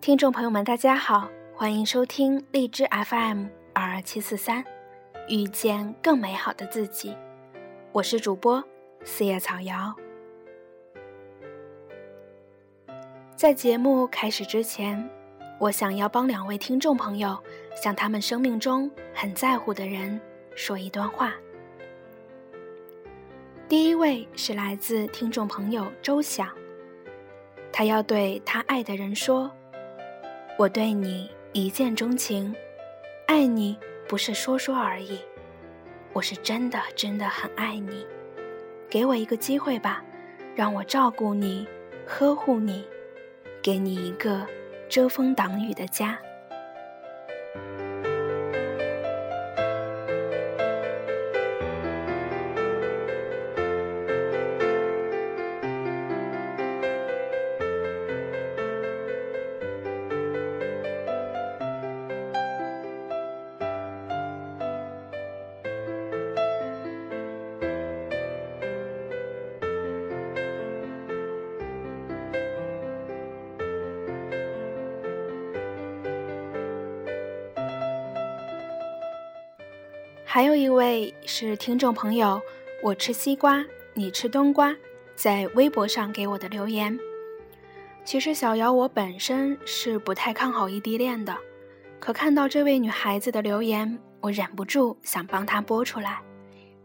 听众朋友们，大家好，欢迎收听荔枝 FM 二二七四三，遇见更美好的自己。我是主播四叶草瑶。在节目开始之前，我想要帮两位听众朋友向他们生命中很在乎的人说一段话。第一位是来自听众朋友周想，他要对他爱的人说。我对你一见钟情，爱你不是说说而已，我是真的真的很爱你。给我一个机会吧，让我照顾你，呵护你，给你一个遮风挡雨的家。还有一位是听众朋友，我吃西瓜，你吃冬瓜，在微博上给我的留言。其实小姚我本身是不太看好异地恋的，可看到这位女孩子的留言，我忍不住想帮她播出来，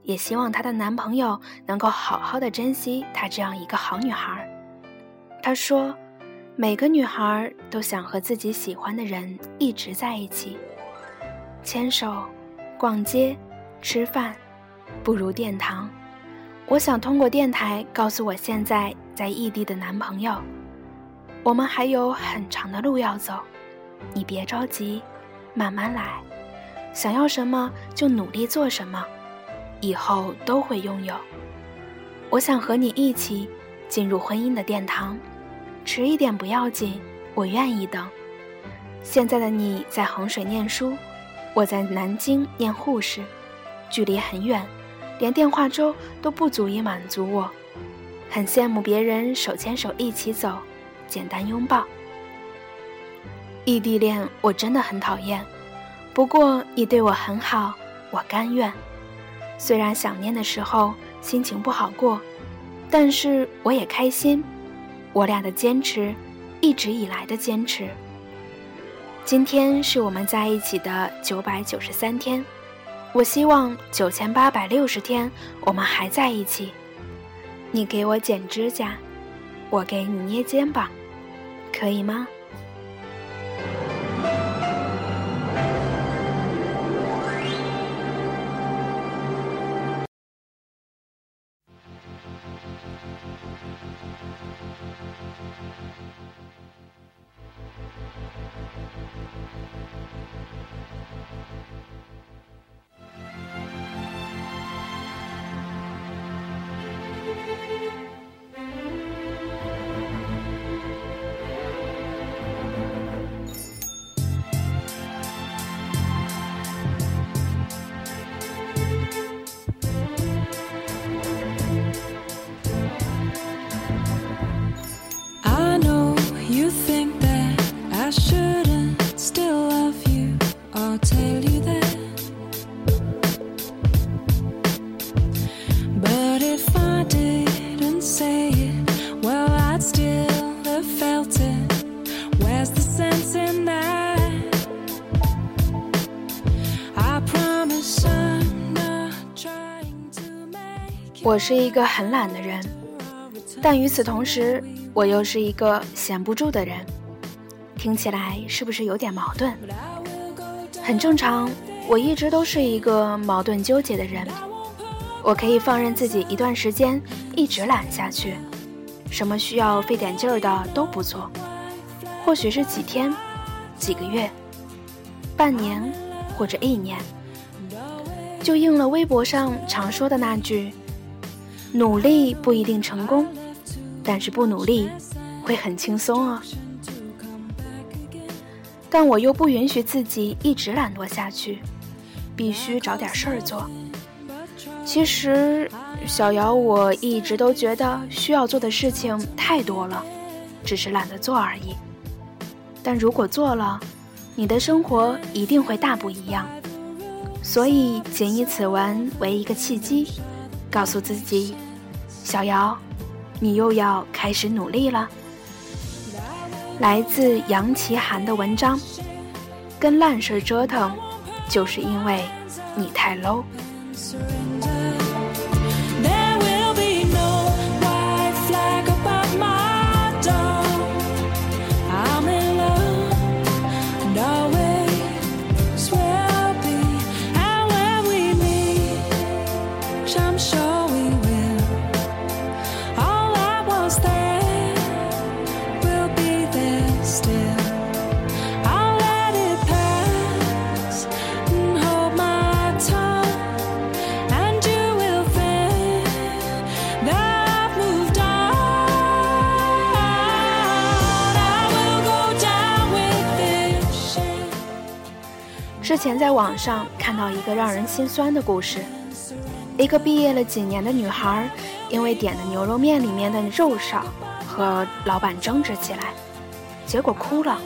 也希望她的男朋友能够好好的珍惜她这样一个好女孩。她说，每个女孩都想和自己喜欢的人一直在一起，牵手。逛街、吃饭，不如殿堂。我想通过电台告诉我现在在异地的男朋友，我们还有很长的路要走，你别着急，慢慢来。想要什么就努力做什么，以后都会拥有。我想和你一起进入婚姻的殿堂，迟一点不要紧，我愿意等。现在的你在衡水念书。我在南京念护士，距离很远，连电话粥都不足以满足我。很羡慕别人手牵手一起走，简单拥抱。异地恋我真的很讨厌，不过你对我很好，我甘愿。虽然想念的时候心情不好过，但是我也开心。我俩的坚持，一直以来的坚持。今天是我们在一起的九百九十三天，我希望九千八百六十天我们还在一起。你给我剪指甲，我给你捏肩膀，可以吗？我是一个很懒的人，但与此同时，我又是一个闲不住的人。听起来是不是有点矛盾？很正常，我一直都是一个矛盾纠结的人。我可以放任自己一段时间一直懒下去，什么需要费点劲儿的都不做，或许是几天、几个月、半年或者一年，就应了微博上常说的那句。努力不一定成功，但是不努力会很轻松哦。但我又不允许自己一直懒惰下去，必须找点事儿做。其实，小姚我一直都觉得需要做的事情太多了，只是懒得做而已。但如果做了，你的生活一定会大不一样。所以，谨以此文为一个契机，告诉自己：小姚，你又要开始努力了。来自杨奇涵的文章，跟烂事折腾，就是因为你太 low。之前在网上看到一个让人心酸的故事：一个毕业了几年的女孩，因为点的牛肉面里面的肉少，和老板争执起来，结果哭了。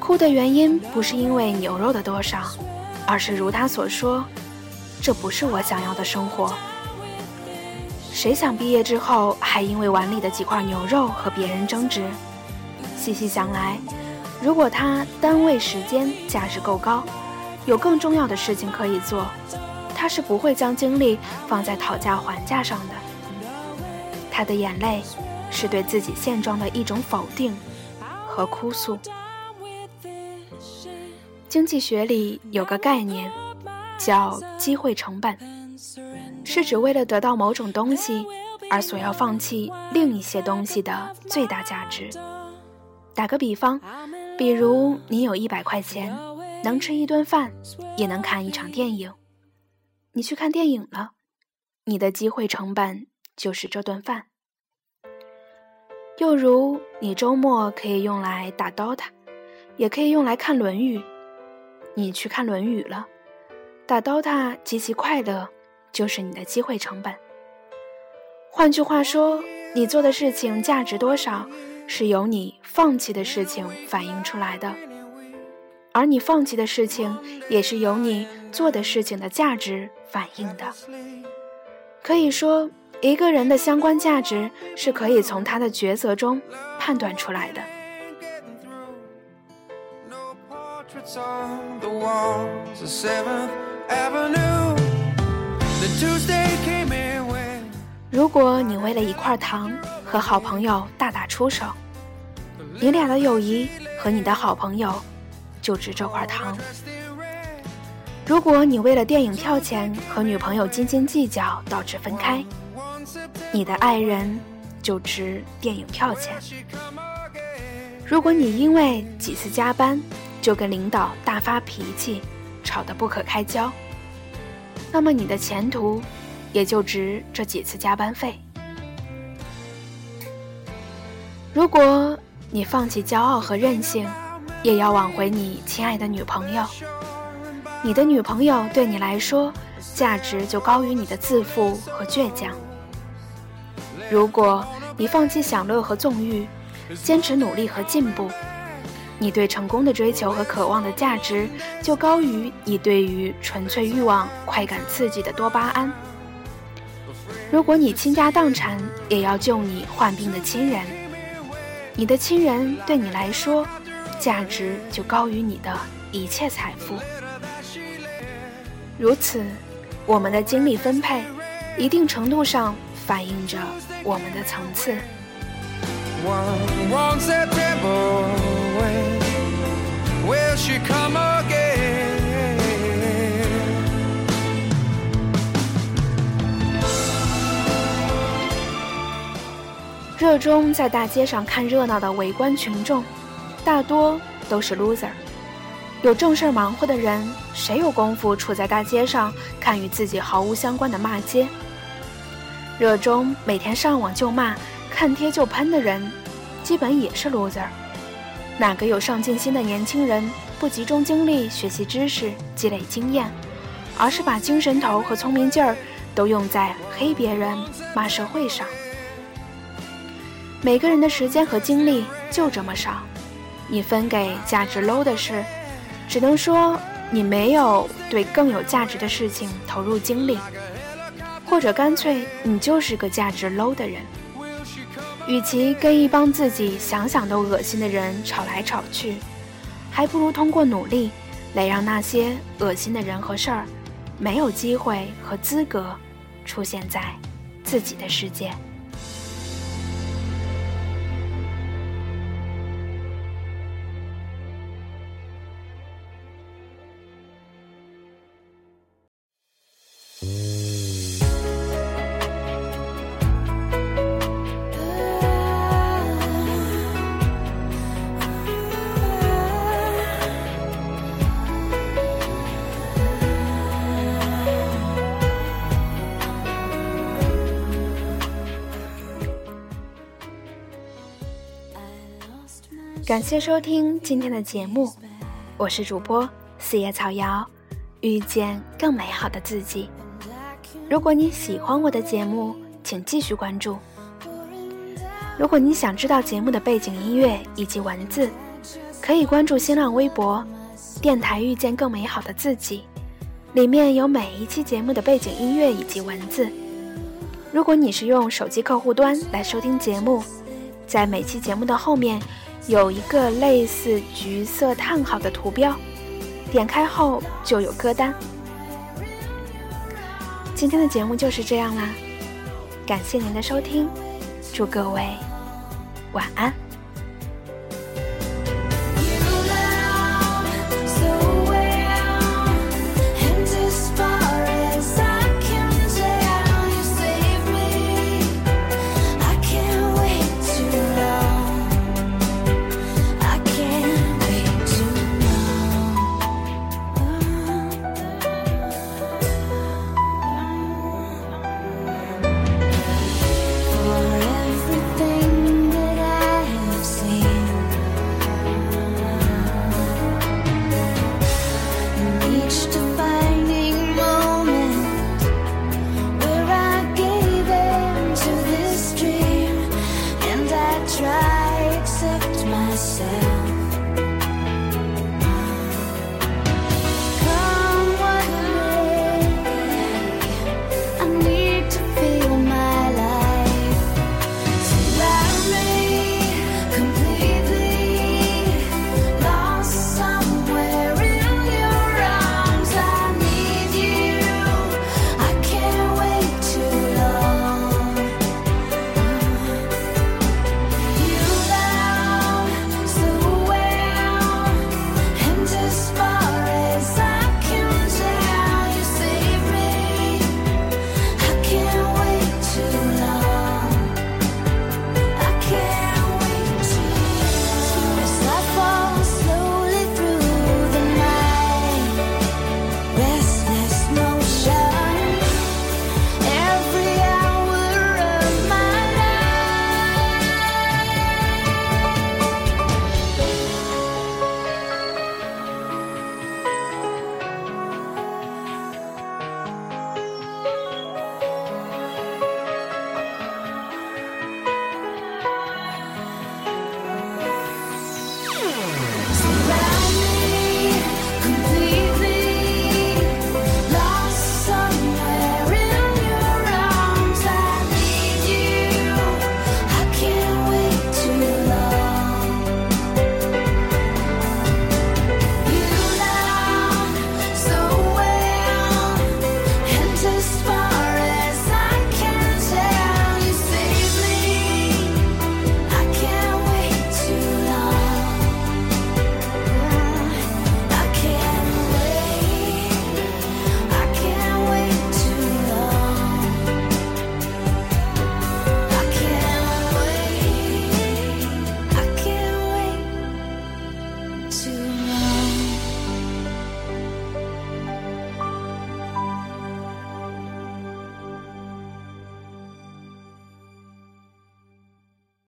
哭的原因不是因为牛肉的多少，而是如她所说：“这不是我想要的生活。”谁想毕业之后还因为碗里的几块牛肉和别人争执？细细想来，如果他单位时间价值够高。有更重要的事情可以做，他是不会将精力放在讨价还价上的。他的眼泪是对自己现状的一种否定和哭诉。经济学里有个概念叫机会成本，是指为了得到某种东西而所要放弃另一些东西的最大价值。打个比方，比如你有一百块钱。能吃一顿饭，也能看一场电影。你去看电影了，你的机会成本就是这顿饭。又如，你周末可以用来打 DOTA，也可以用来看《论语》。你去看《论语》了，打 DOTA 极其快乐，就是你的机会成本。换句话说，你做的事情价值多少，是由你放弃的事情反映出来的。而你放弃的事情，也是由你做的事情的价值反映的。可以说，一个人的相关价值是可以从他的抉择中判断出来的。如果你为了一块糖和好朋友大打出手，你俩的友谊和你的好朋友。就值这块糖。如果你为了电影票钱和女朋友斤斤计较导致分开，你的爱人就值电影票钱。如果你因为几次加班就跟领导大发脾气，吵得不可开交，那么你的前途也就值这几次加班费。如果你放弃骄傲和任性，也要挽回你亲爱的女朋友，你的女朋友对你来说价值就高于你的自负和倔强。如果你放弃享乐和纵欲，坚持努力和进步，你对成功的追求和渴望的价值就高于你对于纯粹欲望、快感刺激的多巴胺。如果你倾家荡产也要救你患病的亲人，你的亲人对你来说。价值就高于你的一切财富。如此，我们的精力分配，一定程度上反映着我们的层次。热衷在大街上看热闹的围观群众。大多都是 loser，有正事忙活的人，谁有功夫处在大街上看与自己毫无相关的骂街？热衷每天上网就骂、看贴就喷的人，基本也是 loser。哪个有上进心的年轻人不集中精力学习知识、积累经验，而是把精神头和聪明劲儿都用在黑别人、骂社会上？每个人的时间和精力就这么少。你分给价值 low 的事，只能说你没有对更有价值的事情投入精力，或者干脆你就是个价值 low 的人。与其跟一帮自己想想都恶心的人吵来吵去，还不如通过努力来让那些恶心的人和事儿没有机会和资格出现在自己的世界。感谢收听今天的节目，我是主播四叶草瑶，遇见更美好的自己。如果你喜欢我的节目，请继续关注。如果你想知道节目的背景音乐以及文字，可以关注新浪微博“电台遇见更美好的自己”，里面有每一期节目的背景音乐以及文字。如果你是用手机客户端来收听节目，在每期节目的后面。有一个类似橘色叹号的图标，点开后就有歌单。今天的节目就是这样啦，感谢您的收听，祝各位晚安。